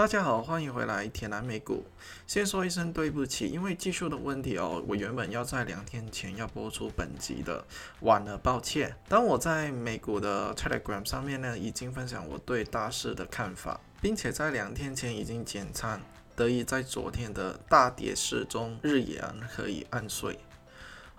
大家好，欢迎回来铁南美股。先说一声对不起，因为技术的问题哦，我原本要在两天前要播出本集的，晚了，抱歉。当我在美股的 Telegram 上面呢，已经分享我对大势的看法，并且在两天前已经减仓，得以在昨天的大跌市中日阳可以安睡。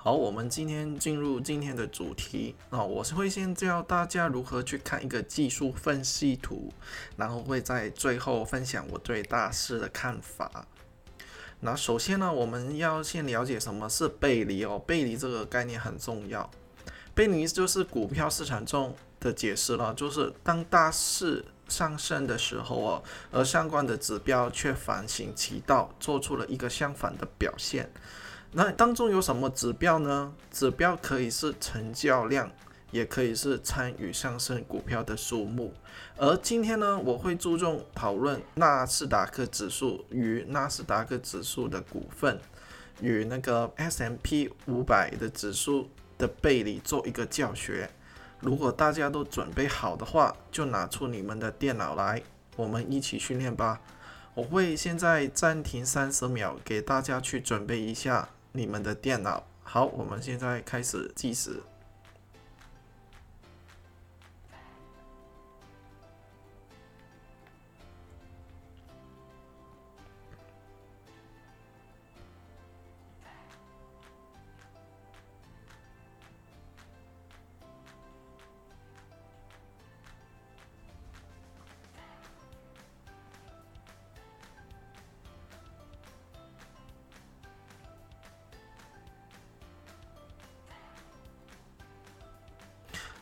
好，我们今天进入今天的主题啊，我是会先教大家如何去看一个技术分析图，然后会在最后分享我对大势的看法。那首先呢，我们要先了解什么是背离哦，背离这个概念很重要。背离就是股票市场中的解释了，就是当大势上升的时候哦，而相关的指标却反行其道，做出了一个相反的表现。那当中有什么指标呢？指标可以是成交量，也可以是参与上升股票的数目。而今天呢，我会注重讨论纳斯达克指数与纳斯达克指数的股份与那个 S M P 五百的指数的背离做一个教学。如果大家都准备好的话，就拿出你们的电脑来，我们一起训练吧。我会现在暂停三十秒，给大家去准备一下。你们的电脑好，我们现在开始计时。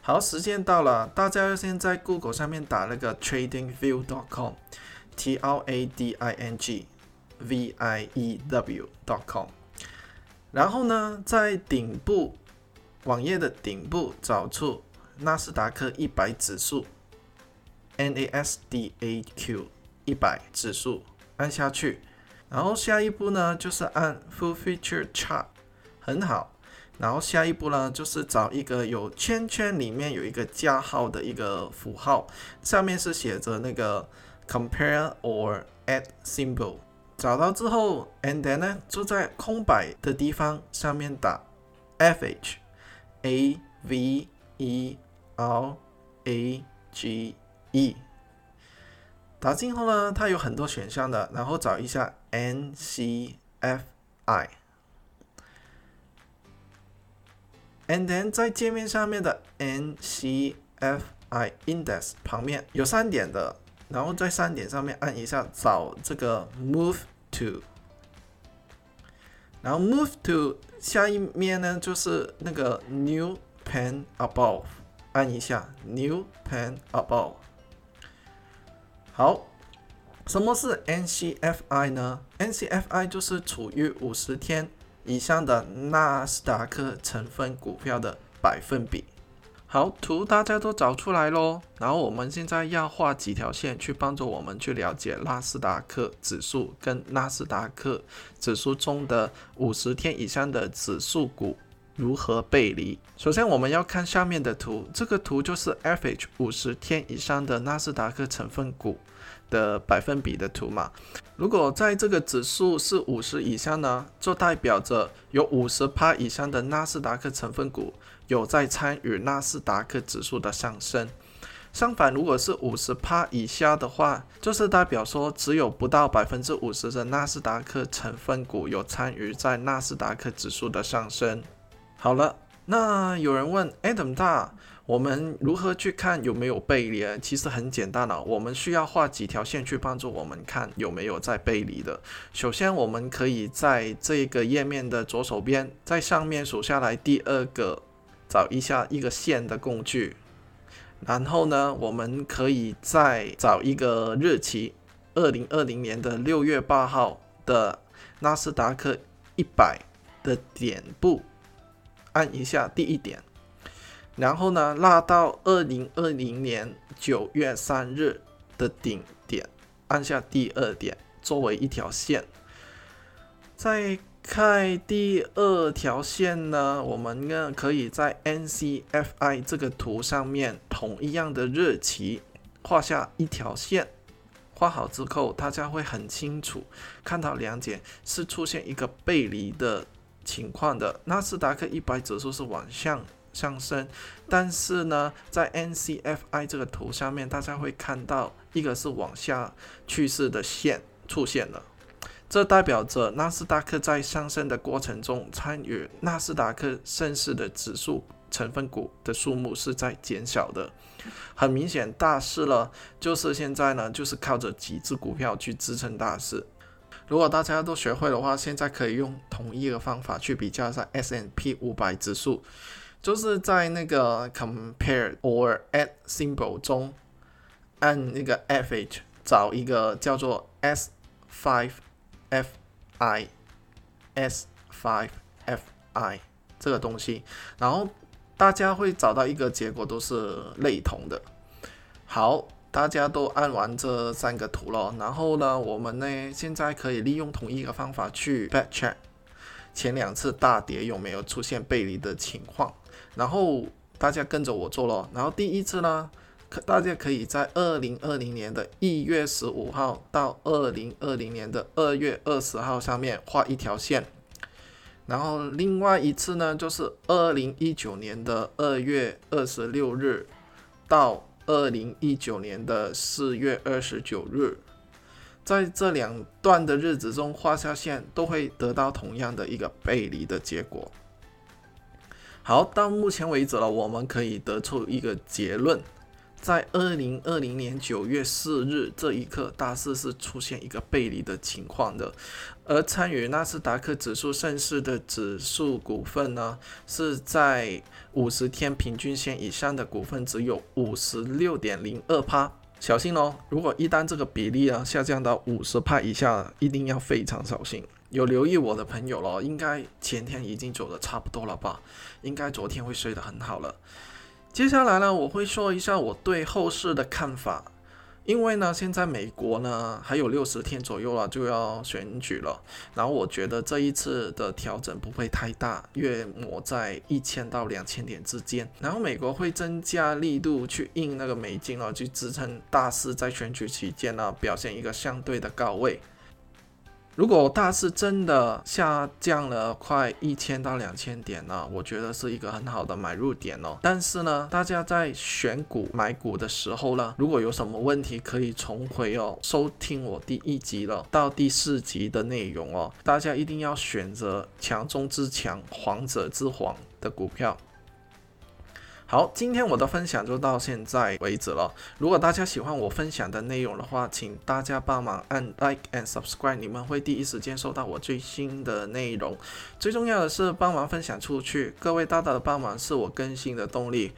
好，时间到了，大家要先在 Google 上面打那个 TradingView.com，T R A D I N G V I E W.com，然后呢，在顶部网页的顶部找出纳斯达克一百指数，N A S D A Q 一百指数，按下去，然后下一步呢，就是按 Full Feature Chart，很好。然后下一步呢，就是找一个有圈圈里面有一个加号的一个符号，上面是写着那个 compare or add symbol。找到之后，and then 呢，就在空白的地方上面打 F H A V E R A G E。打进后呢，它有很多选项的，然后找一下 N C F I。And then 在界面上面的 NCFI Index 旁边有三点的，然后在三点上面按一下找这个 Move to，然后 Move to 下一面呢就是那个 New Pen Above，按一下 New Pen Above。好，什么是 NCFI 呢？NCFI 就是处于五十天。以上的纳斯达克成分股票的百分比。好，图大家都找出来喽。然后我们现在要画几条线，去帮助我们去了解纳斯达克指数跟纳斯达克指数中的五十天以上的指数股如何背离。首先，我们要看下面的图，这个图就是 FH 五十天以上的纳斯达克成分股。的百分比的图嘛，如果在这个指数是五十以上呢，就代表着有五十趴以上的纳斯达克成分股有在参与纳斯达克指数的上升。相反，如果是五十趴以下的话，就是代表说只有不到百分之五十的纳斯达克成分股有参与在纳斯达克指数的上升。好了，那有人问 Adam 大。我们如何去看有没有背离？其实很简单了，我们需要画几条线去帮助我们看有没有在背离的。首先，我们可以在这个页面的左手边，在上面数下来第二个，找一下一个线的工具。然后呢，我们可以再找一个日期，二零二零年的六月八号的纳斯达克一百的点部，按一下第一点。然后呢，拉到二零二零年九月三日的顶点，按下第二点作为一条线。再看第二条线呢，我们呢可以在 NCFI 这个图上面同一样的日期画下一条线，画好之后，大家会很清楚看到两点是出现一个背离的情况的。纳斯达克一百指数是往上上升，但是呢，在 NCFI 这个图下面，大家会看到一个是往下趋势的线出现了。这代表着纳斯达克在上升的过程中，参与纳斯达克盛世的指数成分股的数目是在减少的。很明显，大势了，就是现在呢，就是靠着几只股票去支撑大势。如果大家都学会的话，现在可以用同一个方法去比较一下 S n P 五百指数，就是在那个 Compare or Add Symbol 中按那个 F H 找一个叫做 S five。F I S five F I 这个东西，然后大家会找到一个结果都是类同的。好，大家都按完这三个图了，然后呢，我们呢现在可以利用同一个方法去 back check 前两次大跌有没有出现背离的情况，然后大家跟着我做咯，然后第一次呢。可大家可以在二零二零年的一月十五号到二零二零年的二月二十号上面画一条线，然后另外一次呢，就是二零一九年的二月二十六日到二零一九年的四月二十九日，在这两段的日子中画下线，都会得到同样的一个背离的结果。好，到目前为止了，我们可以得出一个结论。在二零二零年九月四日这一刻，大势是出现一个背离的情况的，而参与纳斯达克指数盛世的指数股份呢，是在五十天平均线以上的股份只有五十六点零二帕，小心哦！如果一旦这个比例啊下降到五十帕以下，一定要非常小心。有留意我的朋友了，应该前天已经走的差不多了吧？应该昨天会睡得很好了。接下来呢，我会说一下我对后市的看法。因为呢，现在美国呢还有六十天左右了就要选举了，然后我觉得这一次的调整不会太大，约莫在一千到两千点之间。然后美国会增加力度去印那个美金了，去支撑大市在选举期间呢表现一个相对的高位。如果大市真的下降了快一千到两千点呢，我觉得是一个很好的买入点哦。但是呢，大家在选股买股的时候呢，如果有什么问题，可以重回哦，收听我第一集了到第四集的内容哦。大家一定要选择强中之强、皇者之皇的股票。好，今天我的分享就到现在为止了。如果大家喜欢我分享的内容的话，请大家帮忙按 like and subscribe，你们会第一时间收到我最新的内容。最重要的是帮忙分享出去，各位大大的帮忙是我更新的动力。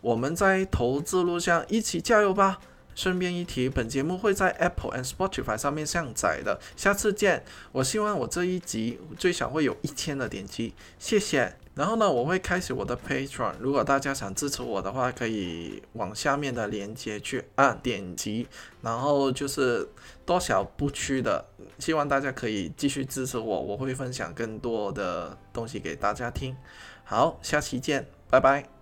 我们在投资路上一起加油吧！顺便一提，本节目会在 Apple and Spotify 上面上载的。下次见！我希望我这一集最少会有一千的点击，谢谢。然后呢，我会开始我的 Patreon，如果大家想支持我的话，可以往下面的链接去按点击，然后就是多少不屈的，希望大家可以继续支持我，我会分享更多的东西给大家听。好，下期见，拜拜。